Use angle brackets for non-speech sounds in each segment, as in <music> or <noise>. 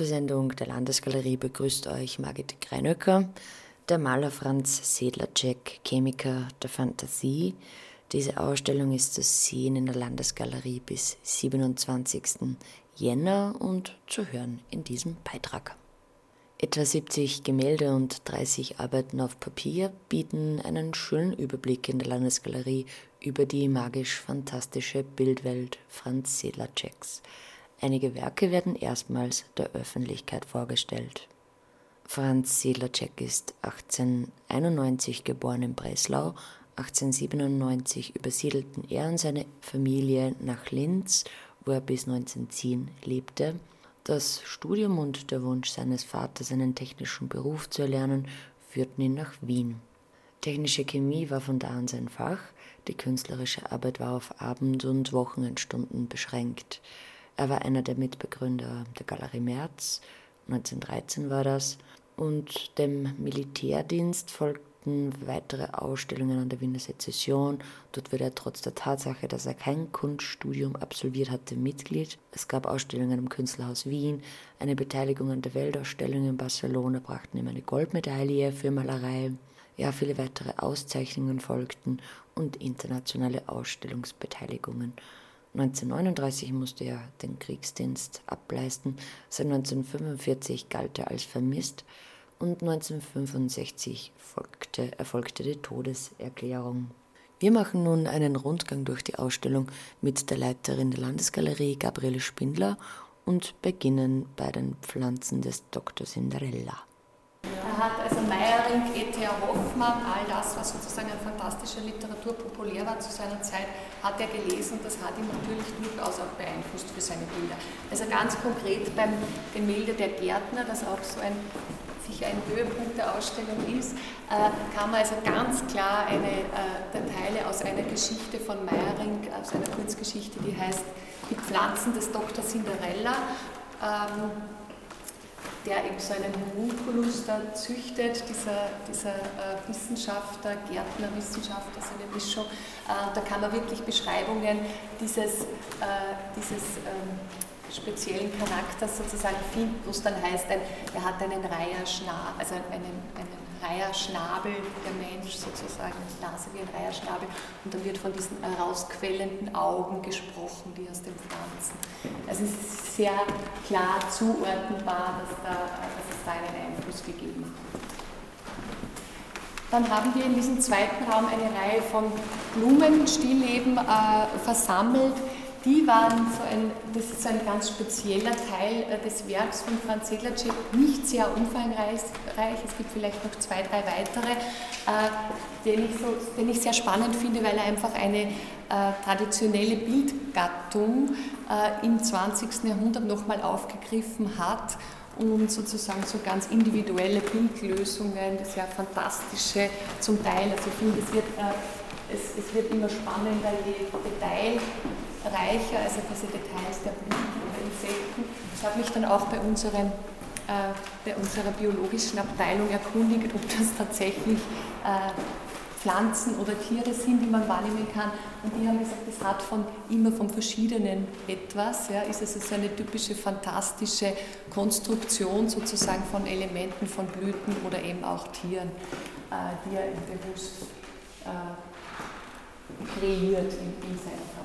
Zur Sendung der Landesgalerie begrüßt euch Margit Greinöcker, der Maler Franz Sedlacek, Chemiker der Fantasie. Diese Ausstellung ist zu sehen in der Landesgalerie bis 27. Jänner und zu hören in diesem Beitrag. Etwa 70 Gemälde und 30 Arbeiten auf Papier bieten einen schönen Überblick in der Landesgalerie über die magisch-fantastische Bildwelt Franz Sedlaceks. Einige Werke werden erstmals der Öffentlichkeit vorgestellt. Franz Sedlacek ist 1891 geboren in Breslau. 1897 übersiedelten er und seine Familie nach Linz, wo er bis 1910 lebte. Das Studium und der Wunsch seines Vaters, einen technischen Beruf zu erlernen, führten ihn nach Wien. Technische Chemie war von da an sein Fach, die künstlerische Arbeit war auf Abend- und Wochenendstunden beschränkt. Er war einer der Mitbegründer der Galerie Merz, 1913 war das, und dem Militärdienst folgte folgten weitere Ausstellungen an der Wiener Sezession. Dort wurde er trotz der Tatsache, dass er kein Kunststudium absolviert hatte, Mitglied. Es gab Ausstellungen im Künstlerhaus Wien, eine Beteiligung an der Weltausstellung in Barcelona brachten ihm eine Goldmedaille für Malerei. Ja, viele weitere Auszeichnungen folgten und internationale Ausstellungsbeteiligungen. 1939 musste er den Kriegsdienst ableisten. Seit 1945 galt er als vermisst und 1965 folgte, erfolgte die Todeserklärung. Wir machen nun einen Rundgang durch die Ausstellung mit der Leiterin der Landesgalerie Gabriele Spindler und beginnen bei den Pflanzen des Dr. Cinderella. Also Meyering, E.T.A. Hoffmann, all das, was sozusagen an fantastischer Literatur populär war zu seiner Zeit, hat er gelesen und das hat ihn natürlich durchaus auch beeinflusst für seine Bilder. Also ganz konkret beim Gemälde Der Gärtner, das auch so ein sicher ein Höhepunkt der Ausstellung ist, äh, kann man also ganz klar eine äh, Teile aus einer Geschichte von Meyering, aus einer Kurzgeschichte, die heißt Die Pflanzen des Dr. Cinderella, ähm, der eben so einen Homunculus da züchtet, dieser, dieser äh, Wissenschaftler, Gärtner, Wissenschaftler, so eine Mischung. Äh, da kann man wirklich Beschreibungen dieses, äh, dieses ähm, speziellen Charakters sozusagen finden, wo es dann heißt, ein, er hat einen Reiherschnabel, also einen, einen Reiherschnabel, der Mensch sozusagen, Nase wie ein Reiherschnabel, und dann wird von diesen herausquellenden Augen gesprochen, die aus den Pflanzen. Also es ist sehr klar zuordnenbar, dass, da, dass es da einen Einfluss gegeben hat. Dann haben wir in diesem zweiten Raum eine Reihe von Blumenstillleben äh, versammelt, die waren so ein, das ist ein ganz spezieller Teil äh, des Werks von Franz Sedlacek, nicht sehr umfangreich. Es gibt vielleicht noch zwei, drei weitere, äh, den, ich so, den ich sehr spannend finde, weil er einfach eine äh, traditionelle Bildgattung im 20. Jahrhundert nochmal aufgegriffen hat und sozusagen so ganz individuelle Bildlösungen, sehr fantastische zum Teil. Also ich finde, es wird, es, es wird immer spannender, je Detail reicher, also diese Details der Blüten oder Insekten. Ich habe mich dann auch bei, unseren, äh, bei unserer biologischen Abteilung erkundigt, ob das tatsächlich äh, Pflanzen oder Tiere sind, die man wahrnehmen kann. Und die haben gesagt, es hat von immer von verschiedenen etwas. Ja, ist es also eine typische fantastische Konstruktion sozusagen von Elementen von Blüten oder eben auch Tieren, äh, die er im bewusst äh, kreiert in, in seiner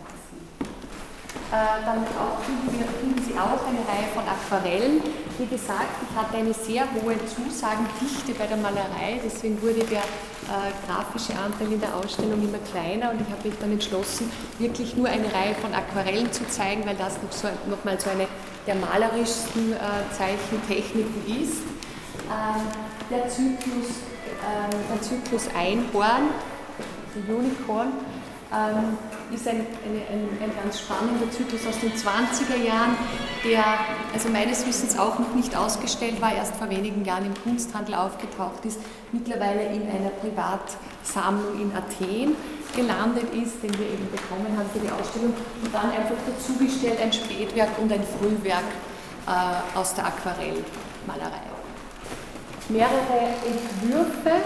dann auch, finden, wir, finden Sie auch eine Reihe von Aquarellen. Wie gesagt, ich hatte eine sehr hohe Zusagendichte bei der Malerei, deswegen wurde der äh, grafische Anteil in der Ausstellung immer kleiner und ich habe mich dann entschlossen, wirklich nur eine Reihe von Aquarellen zu zeigen, weil das noch, so, noch mal so eine der malerischsten äh, Zeichentechniken ist. Ähm, der, Zyklus, äh, der Zyklus Einhorn, die Unicorn, ähm, ist ein, eine, ein, ein, ganz spannender Zyklus aus den 20er Jahren, der also meines Wissens auch noch nicht ausgestellt war, erst vor wenigen Jahren im Kunsthandel aufgetaucht ist, mittlerweile in einer Privatsammlung in Athen gelandet ist, den wir eben bekommen haben für die Ausstellung und dann einfach dazugestellt ein Spätwerk und ein Frühwerk äh, aus der Aquarellmalerei. Mehrere Entwürfe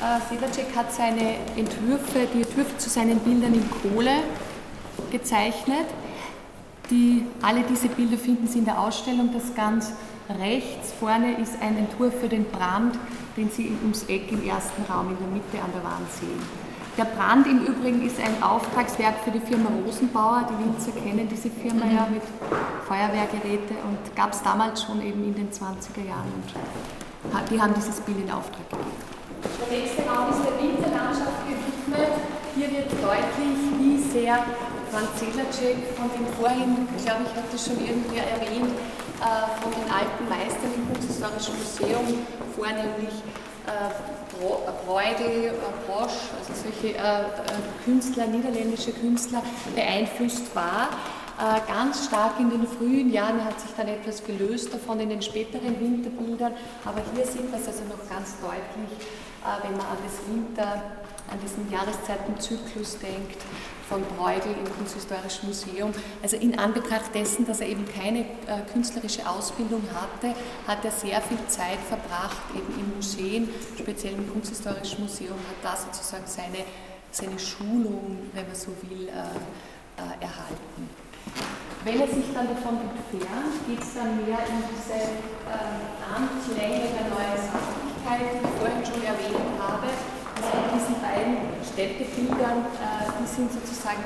äh, Sedlacek hat seine Entwürfe, die Entwürfe zu seinen Bildern in Kohle gezeichnet. Die, alle diese Bilder finden Sie in der Ausstellung. Das ganz rechts vorne ist ein Entwurf für den Brand, den Sie ums Eck im ersten Raum in der Mitte an der Wand sehen. Der Brand im Übrigen ist ein Auftragswerk für die Firma Rosenbauer. Die Winzer kennen diese Firma ja mit Feuerwehrgeräte und gab es damals schon eben in den 20er Jahren. Und die haben dieses Bild in Auftrag gegeben. Der nächste Raum ist der Winterlandschaft gewidmet. Hier wird deutlich, wie sehr Franz Sedlacek von dem vorhin, glaube ich, hat das schon irgendwer erwähnt, äh, von den alten Meistern im Kunsthistorischen Museum, vornehmlich Bruegel, Brosch, also solche Künstler, niederländische Künstler beeinflusst war. Ganz stark in den frühen Jahren hat sich dann etwas gelöst davon in den späteren Winterbildern, aber hier sieht man es also noch ganz deutlich, wenn man an das Winter, an diesen Jahreszeitenzyklus denkt, von Bruegel im Kunsthistorischen Museum. Also in Anbetracht dessen, dass er eben keine äh, künstlerische Ausbildung hatte, hat er sehr viel Zeit verbracht eben in Museen, speziell im Kunsthistorischen Museum, hat da sozusagen seine, seine Schulung, wenn man so will, äh, äh, erhalten. Wenn er sich dann davon entfernt, geht es dann mehr in diese äh, Anklänge der neuen Sachlichkeit, die ich vorhin schon erwähnt habe also in diesen beiden Städtebildern, äh, die sind sozusagen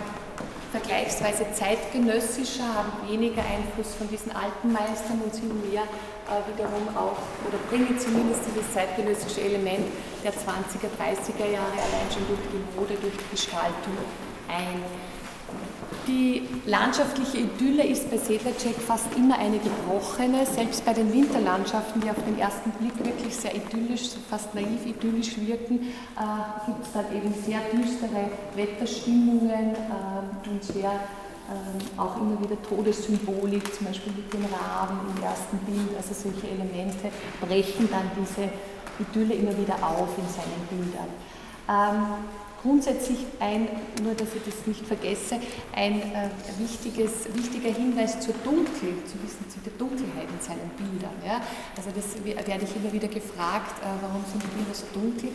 vergleichsweise zeitgenössischer, haben weniger Einfluss von diesen alten Meistern und sind mehr äh, wiederum auch, oder bringen zumindest dieses zeitgenössische Element der 20er, 30er Jahre allein schon durch die Mode, durch die Gestaltung ein. Die landschaftliche Idylle ist bei Sedlacek fast immer eine gebrochene. Selbst bei den Winterlandschaften, die auf den ersten Blick wirklich sehr idyllisch, fast naiv idyllisch wirken, äh, gibt es dann eben sehr düstere Wetterstimmungen äh, und sehr äh, auch immer wieder Todessymbolik, zum Beispiel mit den Raben im ersten Bild. Also solche Elemente brechen dann diese Idylle immer wieder auf in seinen Bildern. Ähm, grundsätzlich ein, nur dass ich das nicht vergesse, ein äh, wichtiges, wichtiger Hinweis zur Dunkel, zu, wissen, zu der Dunkelheit in seinen Bildern. Ja? Also das werde ich immer wieder gefragt, äh, warum sind die Bilder so dunkel?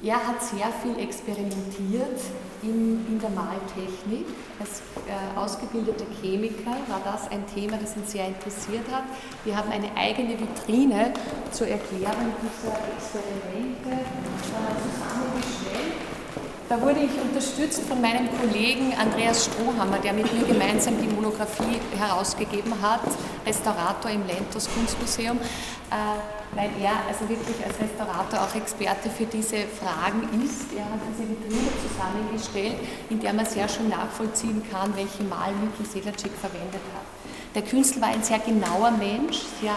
Er hat sehr viel experimentiert in, in der Maltechnik. Als äh, ausgebildeter Chemiker war das ein Thema, das ihn sehr interessiert hat. Wir haben eine eigene Vitrine zur Erklärung dieser Experimente äh, zusammengestellt. Da wurde ich unterstützt von meinem Kollegen Andreas Strohhammer, der mit mir gemeinsam die Monographie herausgegeben hat, Restaurator im Lentos Kunstmuseum, äh, weil er also wirklich als Restaurator auch Experte für diese Fragen ist. Er hat diese Vitrine zusammengestellt, in der man sehr schön nachvollziehen kann, welche Malmittel Sedlacek verwendet hat. Der Künstler war ein sehr genauer Mensch, sehr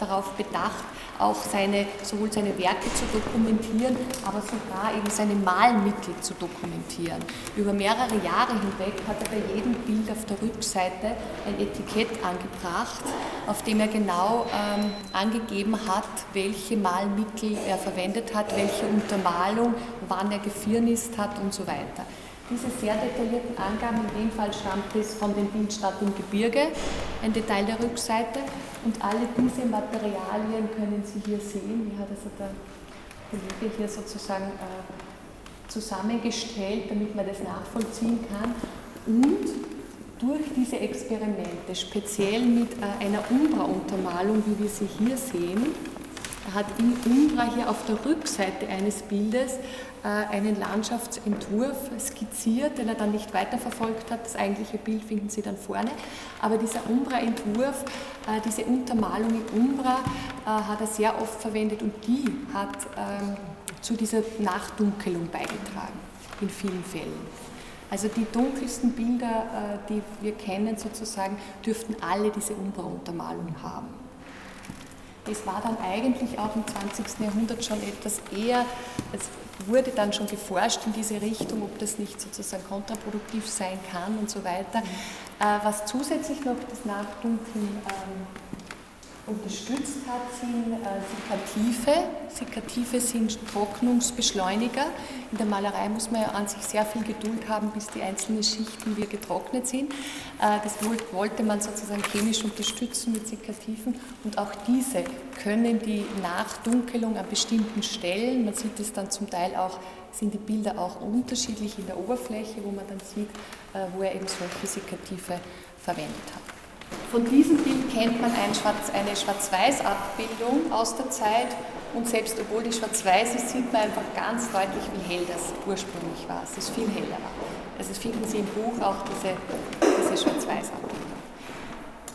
darauf bedacht, auch seine, sowohl seine Werke zu dokumentieren, aber sogar eben seine Malmittel zu dokumentieren. Über mehrere Jahre hinweg hat er bei jedem Bild auf der Rückseite ein Etikett angebracht, auf dem er genau ähm, angegeben hat, welche Malmittel er verwendet hat, welche Untermalung, wann er gefirnist hat und so weiter. Diese sehr detaillierten Angaben, in dem Fall stammt es von dem Bild Stadt im Gebirge, ein Detail der Rückseite. Und alle diese Materialien können Sie hier sehen. Wie hat also der Kollege hier sozusagen äh, zusammengestellt, damit man das nachvollziehen kann. Und durch diese Experimente, speziell mit äh, einer Umbra-Untermalung, wie wir sie hier sehen, hat in Umbra hier auf der Rückseite eines Bildes äh, einen Landschaftsentwurf skizziert, den er dann nicht weiterverfolgt hat. Das eigentliche Bild finden Sie dann vorne. Aber dieser Umbra-Entwurf, äh, diese Untermalung in Umbra, äh, hat er sehr oft verwendet und die hat ähm, zu dieser Nachdunkelung beigetragen, in vielen Fällen. Also die dunkelsten Bilder, die wir kennen sozusagen, dürften alle diese Umbra-Untermalung haben. Es war dann eigentlich auch im 20. Jahrhundert schon etwas eher, es wurde dann schon geforscht in diese Richtung, ob das nicht sozusagen kontraproduktiv sein kann und so weiter. Äh, was zusätzlich noch das Nachdunkeln ähm, unterstützt hat, sind äh, Sikative. Sikative sind Trocknungsbeschleuniger. In der Malerei muss man ja an sich sehr viel Geduld haben, bis die einzelnen Schichten wieder getrocknet sind. Äh, das wollte man sozusagen chemisch unterstützen mit Sikativen und auch diese können die Nachdunkelung an bestimmten Stellen, man sieht es dann zum Teil auch, sind die Bilder auch unterschiedlich in der Oberfläche, wo man dann sieht, äh, wo er eben solche Sikative verwendet hat. Von diesem Bild kennt man ein Schwarz, eine Schwarz-Weiß-Abbildung aus der Zeit und selbst obwohl die schwarz-weiß ist, sieht man einfach ganz deutlich, wie hell das ursprünglich war. Es ist viel heller. Also finden Sie im Buch auch diese, diese Schwarz-Weiß-Abbildung.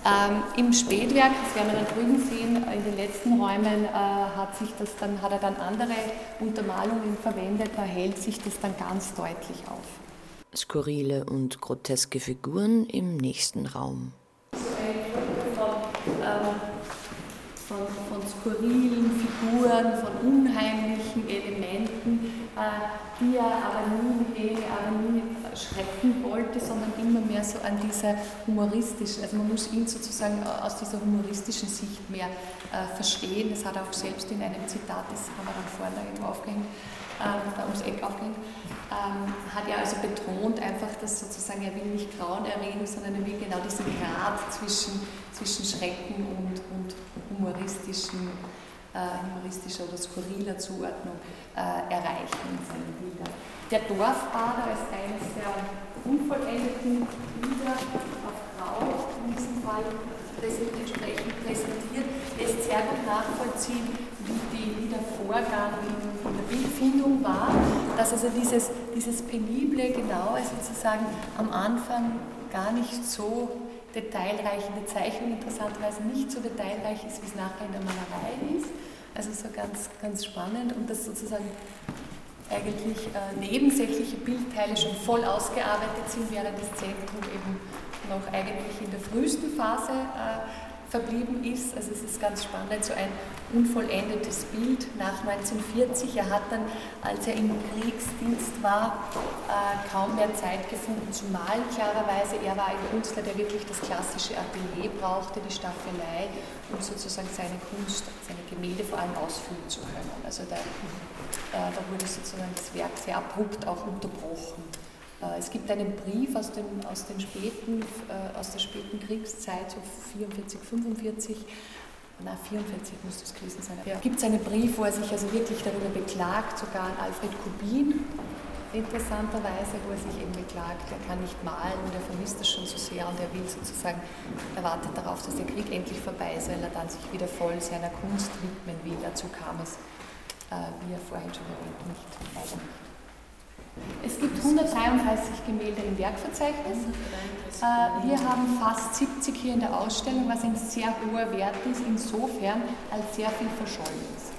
Ähm, Im Spätwerk, das werden wir dann drüben sehen, in den letzten Räumen äh, hat, sich das dann, hat er dann andere Untermalungen verwendet, da hält sich das dann ganz deutlich auf. Skurrile und groteske Figuren im nächsten Raum. So ein Foto von, äh, von, von skurrilen Figuren, von unheimlichen Elementen, äh, die er aber nie, er aber nie schrecken wollte, sondern immer mehr so an dieser humoristischen, also man muss ihn sozusagen aus dieser humoristischen Sicht mehr äh, verstehen. Das hat er auch selbst in einem Zitat, das haben wir dann vorne irgendwo aufgehängt, äh, ums Eck aufgehängt, ähm, hat er also betont einfach, dass sozusagen er will nicht Grauen erregen, sondern er will genau diesen Grad zwischen, zwischen Schrecken und humoristischen äh, humoristischer oder skurriler Zuordnung äh, erreichen in seinen Bildern. Der Dorfbader ist eines der unvollendeten Bilder auf Grau in diesem Fall entsprechend präsentiert, lässt sehr gut nachvollziehen, wie, die, wie der Vorgang in, der Bildfindung war, dass also dieses, dieses penible, genaue sozusagen am Anfang gar nicht so detailreich in der Zeichnung interessanterweise nicht so detailreich ist, wie es nachher in der Malerei ist. Also so ganz, ganz spannend und das sozusagen eigentlich äh, nebensächliche Bildteile schon voll ausgearbeitet sind, während das Zentrum eben noch eigentlich in der frühesten Phase äh, verblieben ist. Also es ist ganz spannend, so ein unvollendetes Bild nach 1940. Er hat dann, als er im Kriegsdienst war, äh, kaum mehr Zeit gefunden zu malen, klarerweise. Er war ein Künstler, der wirklich das klassische Atelier brauchte, die Staffelei, um sozusagen seine Kunst, seine Gemälde vor allem ausführen zu können. Also da, äh, da wurde sozusagen das Werk sehr abrupt auch unterbrochen. Äh, es gibt einen Brief aus, dem, aus, den späten, äh, aus der späten Kriegszeit, so 44, 45, na 44 muss das gewesen sein. Ja. Gibt es einen Brief, wo er sich also wirklich darüber beklagt, sogar an Alfred Kubin, interessanterweise, wo er sich eben beklagt, er kann nicht malen und er vermisst das schon so sehr und er will sozusagen, er wartet darauf, dass der Krieg endlich vorbei ist, weil er dann sich wieder voll seiner Kunst widmen will. Dazu kam es, äh, wie er vorhin schon erwähnt, nicht, leider nicht. Es gibt 133 Gemälde im Werkverzeichnis. Äh, wir haben fast 70 hier in der Ausstellung, was ein sehr hoher Wert ist, insofern als sehr viel verschollen ist.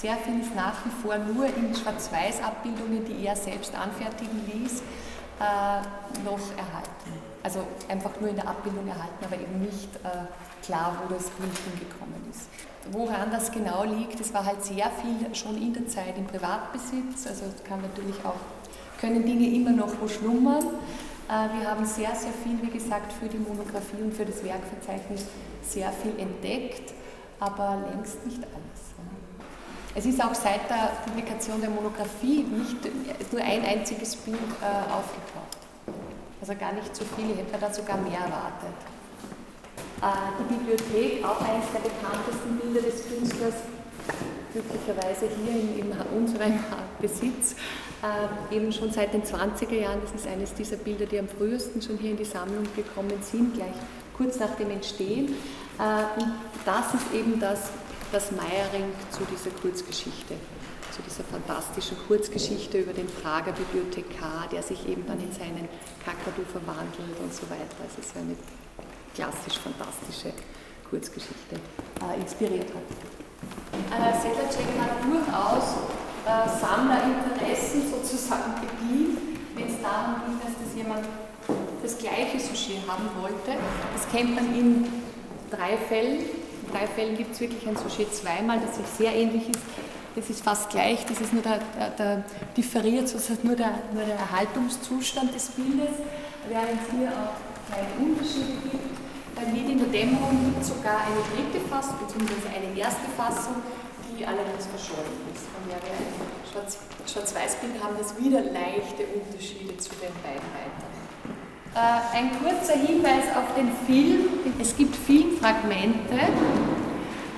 Sehr viel ist nach wie vor nur in Schwarz-Weiß-Abbildungen, die er selbst anfertigen ließ, äh, noch erhalten. Also einfach nur in der Abbildung erhalten, aber eben nicht äh, klar, wo das Bild hingekommen ist. Woran das genau liegt, es war halt sehr viel schon in der Zeit im Privatbesitz, also kann natürlich auch können Dinge immer noch wo schlummern. Äh, wir haben sehr, sehr viel, wie gesagt, für die Monographie und für das Werkverzeichnis sehr viel entdeckt, aber längst nicht alles. Es ist auch seit der Publikation der Monographie nicht nur ein einziges Bild äh, aufgetaucht. Also gar nicht so viel, ich hätte da sogar mehr erwartet. Äh, die Bibliothek, auch eines der bekanntesten Bilder des Künstlers, glücklicherweise hier in, in unserem Besitz, äh, eben schon seit den 20er Jahren. Das ist eines dieser Bilder, die am frühesten schon hier in die Sammlung gekommen sind, gleich kurz nach dem Entstehen. Äh, und das ist eben das, das Meiering zu dieser Kurzgeschichte, zu dieser fantastischen Kurzgeschichte über den Prager Bibliothekar, der sich eben dann in seinen Kakadu verwandelt und so weiter. Also es ist eine klassisch fantastische Kurzgeschichte äh, inspiriert hat. Äh, Sedlacek hat durchaus äh, Sammlerinteressen sozusagen bedient, wenn es darum ging, dass das jemand das gleiche Sujet haben wollte. Das kennt man in drei Fällen. In drei Fällen gibt es wirklich ein Sujet zweimal, das sich sehr ähnlich ist. Das ist fast gleich, das ist nur der, der, der differiert sozusagen nur der, nur der Erhaltungszustand des Bildes, während es hier auch kleine Unterschiede gibt. Bei Lied in der Dämmerung gibt es sogar eine dritte Fassung, beziehungsweise eine erste Fassung, die allerdings verschollen ist. Von der wir ein Schwarz-Weiß-Bild haben, das wieder leichte Unterschiede zu den beiden weiteren. Äh, ein kurzer Hinweis auf den Film. Es gibt Filmfragmente.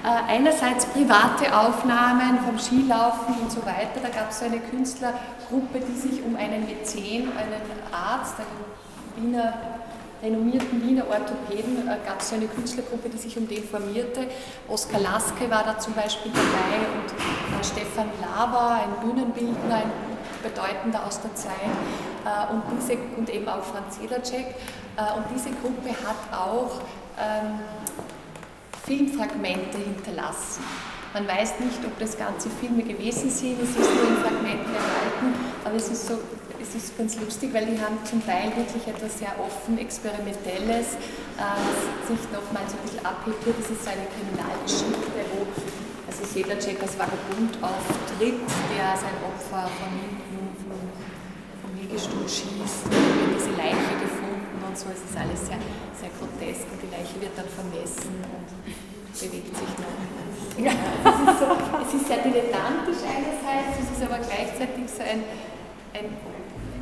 Äh, einerseits private Aufnahmen vom Skilaufen und so weiter. Da gab es so eine Künstlergruppe, die sich um einen Mäzen, einen Arzt, einen Wiener renommierten Wiener Orthopäden äh, gab es so eine Künstlergruppe, die sich um den formierte. Oskar Laske war da zum Beispiel dabei und äh, Stefan Lava, ein Bühnenbildner, ein bedeutender aus der Zeit, äh, und, diese, und eben auch Franz Sedlacek. Äh, und diese Gruppe hat auch ähm, Filmfragmente hinterlassen. Man weiß nicht, ob das ganze Filme gewesen sind, es ist nur in Fragmenten erhalten, aber es ist, so, es ist ganz lustig, weil die haben zum Teil wirklich etwas sehr offen Experimentelles, äh, sich nochmal so ein bisschen abhebt. Das ist eine Kriminalgeschichte, wo also Sedlacek als Vagabund auftritt, der sein Opfer von hinten vom, vom Liegestuhl schießt, diese Leiche gefunden und so. Es ist alles sehr, sehr grotesk und die Leiche wird dann vermessen und bewegt sich noch. Ja, es, ist so, es ist sehr dilettantisch einerseits, es ist aber gleichzeitig so ein, ein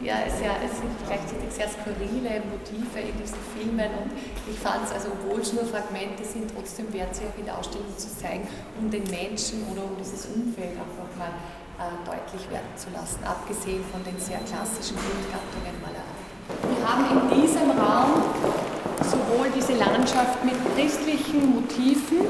ja, sehr, es sind gleichzeitig sehr skurrile Motive in diesen Filmen und ich fand es, also obwohl es nur Fragmente sind, trotzdem wert, sie auch in der Ausstellung zu zeigen, um den Menschen oder um dieses Umfeld einfach mal äh, deutlich werden zu lassen, abgesehen von den sehr klassischen Bildgattungen Malerei. Wir haben in diesem Raum sowohl diese Landschaft mit christlichen Motiven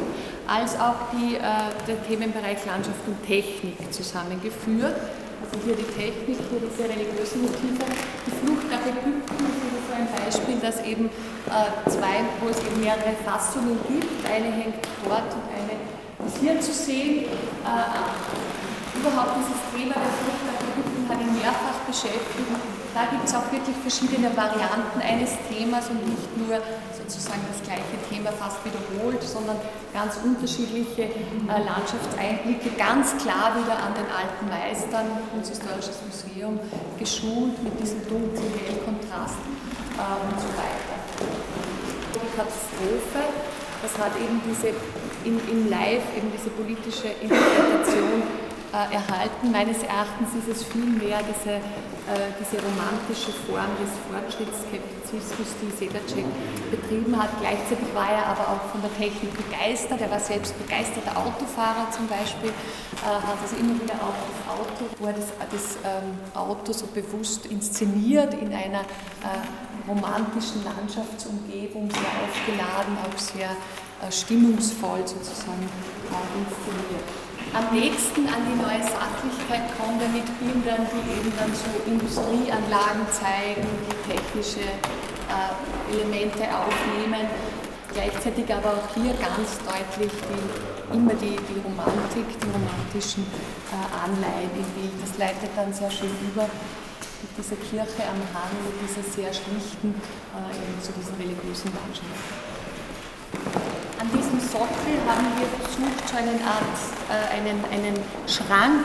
als auch die, äh, den Themenbereich Landschaft und Technik zusammengeführt. Also hier die Technik, hier diese religiösen Motive. Die Flucht nach Ägypten ist so ein Beispiel, dass eben äh, zwei, wo es eben mehrere Fassungen gibt. Eine hängt dort und eine ist hier zu sehen. Äh, überhaupt dieses Thema der Flucht nach Ägypten hat ihn mehrfach beschäftigt da gibt es auch wirklich verschiedene Varianten eines Themas und nicht nur sozusagen das gleiche Thema fast wiederholt, sondern ganz unterschiedliche äh, Landschaftseinblicke, ganz klar wieder an den alten Meistern, Kunsthistorisches Museum, geschult mit diesem dunklen Hellkontrast äh, und so weiter. Die Katastrophe, das hat eben diese in, in Live eben diese politische Interpretation äh, erhalten. Meines Erachtens ist es vielmehr diese, äh, diese romantische Form des Fortschrittsskeptizismus, die Sedacek betrieben hat. Gleichzeitig war er aber auch von der Technik begeistert. Er war selbst begeisterter Autofahrer zum Beispiel, äh, hat also immer wieder auch das Auto, wo er das, das ähm, Auto so bewusst inszeniert in einer äh, romantischen Landschaftsumgebung, sehr aufgeladen, auch sehr äh, stimmungsvoll sozusagen äh, inszeniert am nächsten an die neue Sachlichkeit kommen wir mit Bildern, die eben dann so Industrieanlagen zeigen, die technische äh, Elemente aufnehmen. Gleichzeitig aber auch hier ganz deutlich die, immer die, die Romantik, die romantischen äh, Anleihen im Bild. Das leitet dann sehr schön über mit dieser Kirche am Hang, mit dieser sehr schlichten, äh, eben zu diesen religiösen Landschaften. Diesem Sockel haben wir versucht, so eine Art, äh, einen, einen Schrank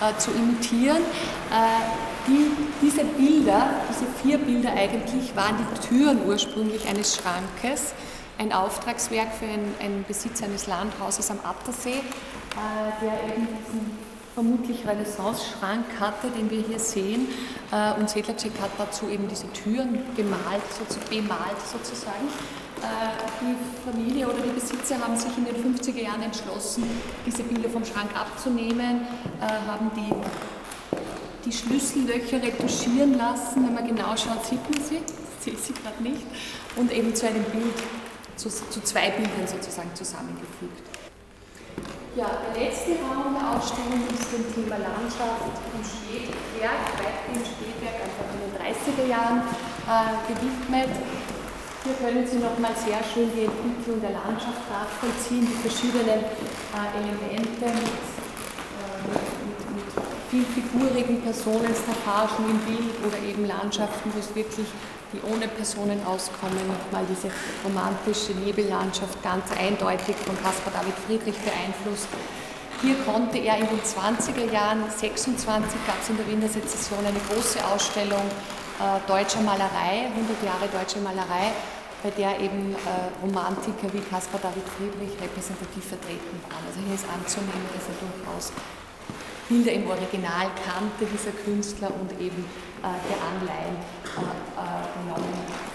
äh, zu imitieren. Äh, die, diese Bilder, diese vier Bilder eigentlich, waren die Türen ursprünglich eines Schrankes, ein Auftragswerk für einen Besitzer eines Landhauses am Attersee, äh, der eben diesen vermutlich Renaissance-Schrank hatte, den wir hier sehen. Äh, und Sedlacek hat dazu eben diese Türen gemalt, so, bemalt sozusagen. Äh, die Familie oder die Besitzer haben sich in den 50er Jahren entschlossen, diese Bilder vom Schrank abzunehmen, äh, haben die, die Schlüssellöcher retuschieren lassen. Wenn man genau schaut, sieht man sie, <laughs> ich sehe sie gerade nicht, und eben zu einem Bild, zu, zu zwei Bildern sozusagen zusammengefügt. Ja, der letzte Raum der Ausstellung ist dem Thema Landschaft im Spätwerk, weitgehend Spätwerk, einfach in den 30er Jahren äh, gewidmet. Hier können Sie nochmal sehr schön die Entwicklung der Landschaft nachvollziehen, die verschiedenen äh, Elemente mit, äh, mit, mit, vielfigurigen Personen, Staffagen im Bild oder eben Landschaften, wo es wirklich die ohne Personen auskommen, nochmal diese romantische Nebellandschaft ganz eindeutig von Caspar David Friedrich beeinflusst. Hier konnte er in den 20er Jahren, 26 gab es in der Wiener Sezession eine große Ausstellung deutscher Malerei, 100 Jahre deutsche Malerei, bei der eben äh, Romantiker wie Caspar David Friedrich repräsentativ vertreten waren. Also hier ist anzunehmen, dass er durchaus Bilder im Original kannte, dieser Künstler, und eben äh, der Anleihen genommen hat.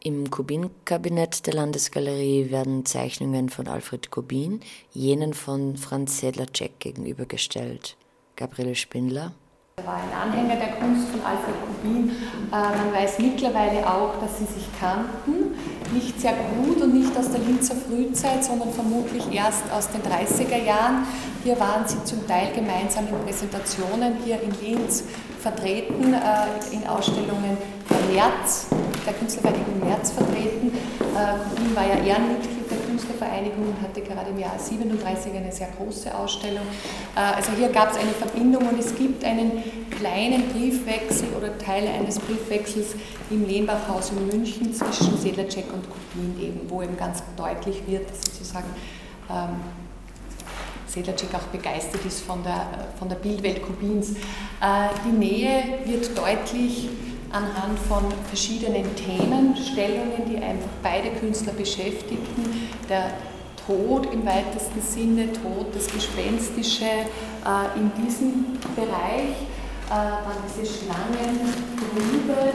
Im Kubin-Kabinett der Landesgalerie werden Zeichnungen von Alfred Kubin jenen von Franz Sedlacek gegenübergestellt. Gabriele Spindler Er war ein Anhänger der Kunst von Alfred Kubin. Äh, man weiß mittlerweile auch, dass sie sich kannten. Nicht sehr gut und nicht aus der Linzer Frühzeit, sondern vermutlich erst aus den 30er Jahren. Hier waren sie zum Teil gemeinsam in Präsentationen hier in Linz vertreten, äh, in Ausstellungen der März, der Künstlervereinigung März vertreten. Kubin war ja Ehrenmitglied Künstlervereinigung hatte gerade im Jahr 37 eine sehr große Ausstellung. Äh, also hier gab es eine Verbindung und es gibt einen kleinen Briefwechsel oder Teile eines Briefwechsels im Lehnbachhaus in München zwischen Sedlacek und Kubin eben, wo eben ganz deutlich wird, dass sozusagen ähm, Sedlacek auch begeistert ist von der, von der Bildwelt Kubins. Äh, die Nähe wird deutlich anhand von verschiedenen Themenstellungen, die einfach beide Künstler beschäftigten. Der Tod im weitesten Sinne, Tod, das Gespenstische äh, in diesem Bereich, äh, dann diese Schlangen, Liebe,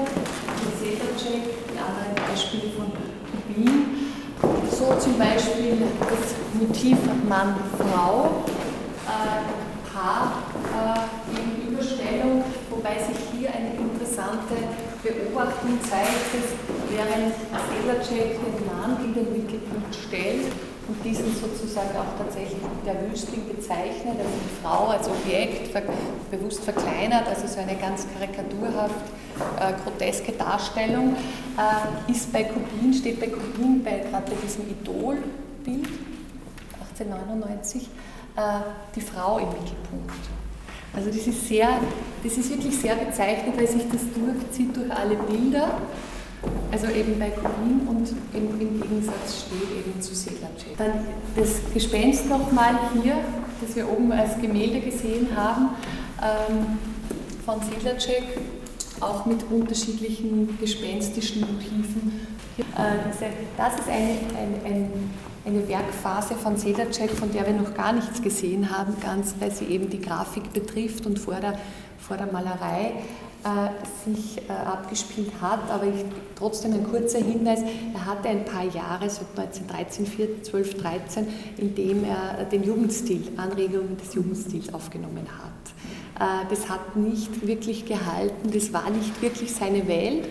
die Sedlacek, ein anderes Beispiel von Wien. So zum Beispiel das Motiv Mann-Frau, äh, Paar, äh, wobei sich hier eine interessante Beobachtung zeigt, dass während Selacek den Mann in den Mittelpunkt stellt und diesen sozusagen auch tatsächlich der Wüstling bezeichnet, also die Frau als Objekt ver bewusst verkleinert, also so eine ganz karikaturhaft äh, groteske Darstellung, äh, ist bei Kubin, steht bei Kubin bei, gerade bei diesem Idolbild 1899 äh, die Frau im Mittelpunkt. Also das ist, sehr, das ist wirklich sehr bezeichnend, weil sich das durchzieht durch alle Bilder. Also eben bei Kubin und im, im Gegensatz steht eben zu Sedlacek. Dann das Gespenst nochmal hier, das wir oben als Gemälde gesehen haben, ähm, von Sedlacek, auch mit unterschiedlichen gespenstischen Motiven. Äh, das ist eine, ein, ein eine Werkphase von Sedacek, von der wir noch gar nichts gesehen haben, ganz weil sie eben die Grafik betrifft und vor der, vor der Malerei äh, sich äh, abgespielt hat. Aber ich, trotzdem ein kurzer Hinweis, er hatte ein paar Jahre, so 1913, 14, 12, 13, in dem er den Jugendstil, Anregungen des Jugendstils aufgenommen hat. Äh, das hat nicht wirklich gehalten, das war nicht wirklich seine Welt,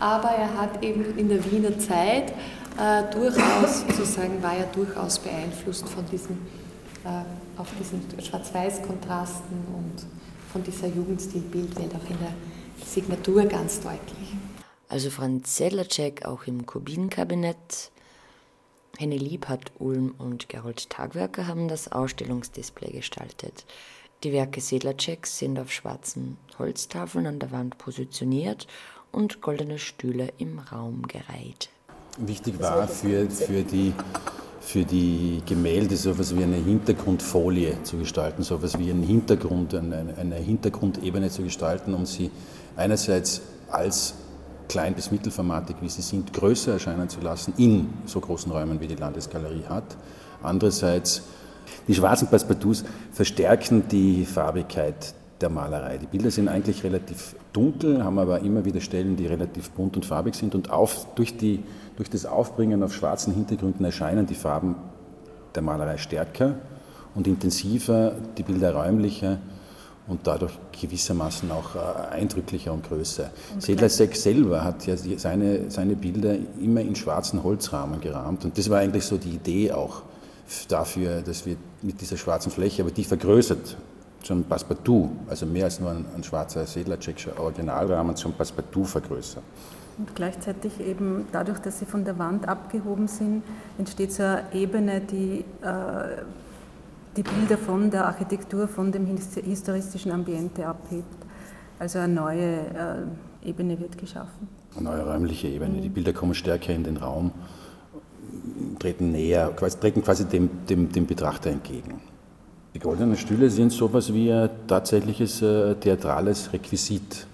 aber er hat eben in der Wiener Zeit äh, durchaus, sozusagen, war ja durchaus beeinflusst von diesen, äh, auf diesen Schwarz-Weiß-Kontrasten und von dieser Jugendstilbildwelt auch in der Signatur ganz deutlich. Also Franz Sedlacek auch im Kubin-Kabinett. Henny Liebhardt, Ulm und Gerold Tagwerker haben das Ausstellungsdisplay gestaltet. Die Werke Sedlaceks sind auf schwarzen Holztafeln an der Wand positioniert und goldene Stühle im Raum gereiht wichtig war für, für, die, für die Gemälde so etwas wie eine Hintergrundfolie zu gestalten, so etwas wie einen Hintergrund, eine, eine Hintergrundebene zu gestalten, um sie einerseits als klein- bis mittelformatig, wie sie sind, größer erscheinen zu lassen in so großen Räumen, wie die Landesgalerie hat. Andererseits, die schwarzen Passepartouts verstärken die Farbigkeit der Malerei. Die Bilder sind eigentlich relativ dunkel, haben aber immer wieder Stellen, die relativ bunt und farbig sind. Und auf, durch, die, durch das Aufbringen auf schwarzen Hintergründen erscheinen die Farben der Malerei stärker und intensiver, die Bilder räumlicher und dadurch gewissermaßen auch äh, eindrücklicher und größer. Sedlacek selber hat ja seine, seine Bilder immer in schwarzen Holzrahmen gerahmt. Und das war eigentlich so die Idee auch dafür, dass wir mit dieser schwarzen Fläche, aber die vergrößert zum Passepartout, also mehr als nur ein, ein schwarzer Sedlacekischer Originalrahmen zum Passepartout vergrößern. Und gleichzeitig eben dadurch, dass sie von der Wand abgehoben sind, entsteht so eine Ebene, die äh, die Bilder von der Architektur, von dem historistischen Ambiente abhebt. Also eine neue äh, Ebene wird geschaffen. Eine neue räumliche Ebene. Mhm. Die Bilder kommen stärker in den Raum, treten näher, treten quasi dem, dem, dem Betrachter entgegen. Die goldenen Stühle sind sowas wie ein tatsächliches äh, theatrales Requisit.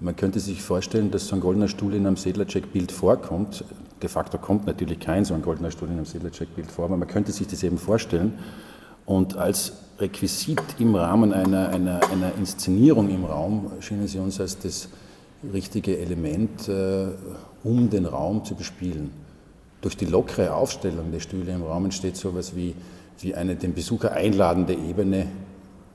Man könnte sich vorstellen, dass so ein goldener Stuhl in einem Sedlacek-Bild vorkommt. De facto kommt natürlich kein so ein goldener Stuhl in einem Sedlacek-Bild vor, aber man könnte sich das eben vorstellen. Und als Requisit im Rahmen einer, einer, einer Inszenierung im Raum schienen sie uns als das richtige Element, äh, um den Raum zu bespielen. Durch die lockere Aufstellung der Stühle im Raum entsteht sowas wie wie eine den Besucher einladende Ebene,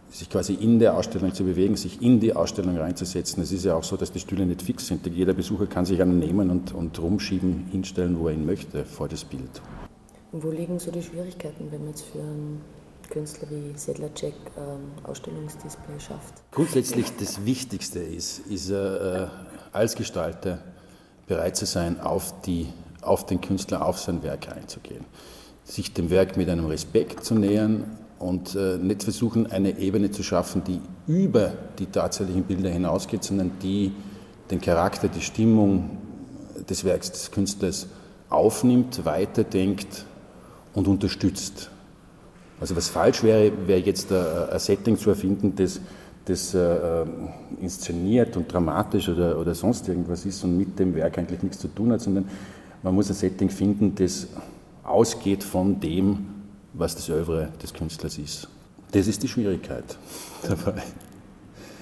sich quasi in der Ausstellung zu bewegen, sich in die Ausstellung reinzusetzen. Es ist ja auch so, dass die Stühle nicht fix sind. Jeder Besucher kann sich einen nehmen und, und rumschieben, hinstellen, wo er ihn möchte, vor das Bild. wo liegen so die Schwierigkeiten, wenn man jetzt für einen Künstler wie Sedlacek ähm, Ausstellungsdisplay schafft? Grundsätzlich das Wichtigste ist, ist äh, als Gestalter bereit zu sein, auf, die, auf den Künstler, auf sein Werk einzugehen. Sich dem Werk mit einem Respekt zu nähern und äh, nicht versuchen, eine Ebene zu schaffen, die über die tatsächlichen Bilder hinausgeht, sondern die den Charakter, die Stimmung des Werks des Künstlers aufnimmt, weiterdenkt und unterstützt. Also was falsch wäre, wäre jetzt ein Setting zu erfinden, das, das äh, inszeniert und dramatisch oder, oder sonst irgendwas ist und mit dem Werk eigentlich nichts zu tun hat, sondern man muss ein Setting finden, das ausgeht von dem, was das Övre des Künstlers ist. Das ist die Schwierigkeit <laughs> dabei.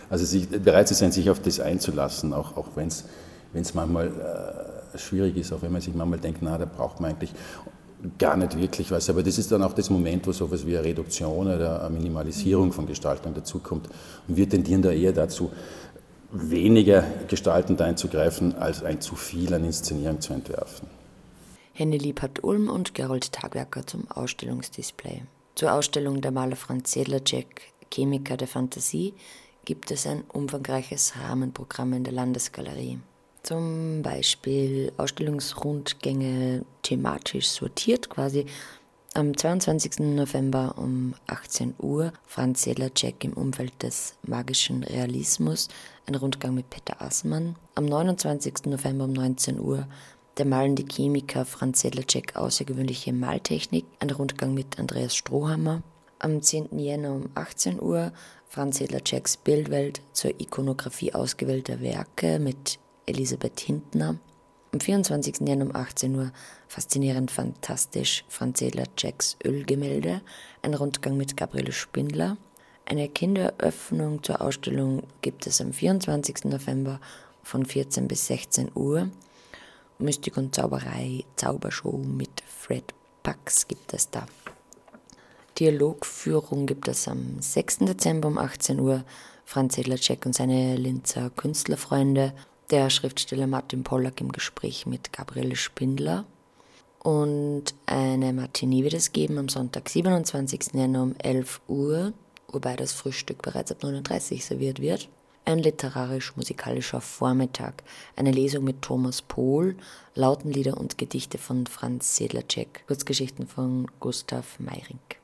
Also sich, bereit zu sein, sich auf das einzulassen, auch, auch wenn es manchmal äh, schwierig ist, auch wenn man sich manchmal denkt, na, da braucht man eigentlich gar nicht wirklich was. Aber das ist dann auch das Moment, wo sowas wie eine Reduktion oder eine Minimalisierung von Gestaltung dazukommt. Und wir tendieren da eher dazu, weniger gestaltend einzugreifen, als ein zu viel an Inszenierung zu entwerfen. Henny Liebhardt Ulm und Gerold Tagwerker zum Ausstellungsdisplay. Zur Ausstellung der Maler Franz Sedlacek, Chemiker der Fantasie, gibt es ein umfangreiches Rahmenprogramm in der Landesgalerie. Zum Beispiel Ausstellungsrundgänge thematisch sortiert quasi. Am 22. November um 18 Uhr Franz Sedlacek im Umfeld des magischen Realismus, ein Rundgang mit Peter Assmann. Am 29. November um 19 Uhr der malende Chemiker Franz Sedlacek außergewöhnliche Maltechnik, ein Rundgang mit Andreas Strohhammer. Am 10. Jänner um 18 Uhr Franz Sedlaceks Bildwelt zur Ikonografie ausgewählter Werke mit Elisabeth Hintner. Am 24. Januar um 18 Uhr Faszinierend Fantastisch Franzela Jacks Ölgemälde, ein Rundgang mit Gabriele Spindler. Eine Kinderöffnung zur Ausstellung gibt es am 24. November von 14 bis 16 Uhr. Mystik und Zauberei, Zaubershow mit Fred Pax gibt es da. Dialogführung gibt es am 6. Dezember um 18 Uhr. Franz Sedlacek und seine Linzer Künstlerfreunde der Schriftsteller Martin Pollack im Gespräch mit Gabriele Spindler. Und eine Matinee wird es geben am Sonntag, 27. Januar um 11 Uhr, wobei das Frühstück bereits ab 39 serviert wird. Ein literarisch-musikalischer Vormittag, eine Lesung mit Thomas Pohl, Lautenlieder und Gedichte von Franz Sedlacek, Kurzgeschichten von Gustav Meyrink.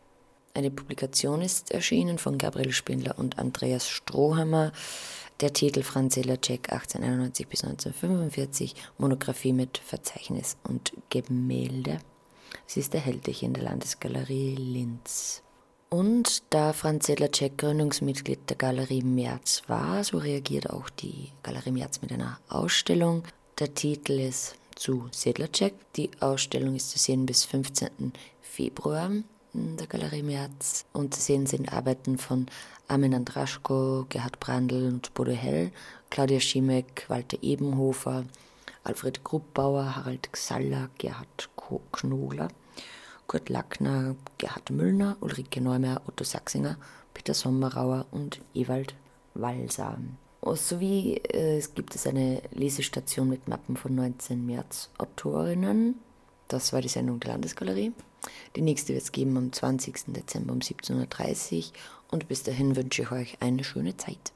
Eine Publikation ist erschienen von Gabriel Spindler und Andreas Strohhammer. Der Titel Franz Sedlacek 1891 bis 1945, Monographie mit Verzeichnis und Gemälde. Sie ist erhältlich in der Landesgalerie Linz. Und da Franz Sedlacek Gründungsmitglied der Galerie Merz war, so reagiert auch die Galerie Merz mit einer Ausstellung. Der Titel ist zu Sedlacek. Die Ausstellung ist zu sehen bis 15. Februar in der Galerie Merz. Und zu sehen sind Arbeiten von Armin Andraschko, Gerhard Brandl und Bodo Hell, Claudia Schimek, Walter Ebenhofer, Alfred Gruppbauer, Harald Xaller, Gerhard Knogler, Kurt Lackner, Gerhard Müllner, Ulrike Neumeier, Otto Sachsinger, Peter Sommerauer und Ewald Walser. Sowie äh, es gibt es eine Lesestation mit Mappen von 19 März-Autorinnen. Das war die Sendung der Landesgalerie. Die nächste wird es geben am 20. Dezember um 17.30 Uhr und bis dahin wünsche ich euch eine schöne Zeit.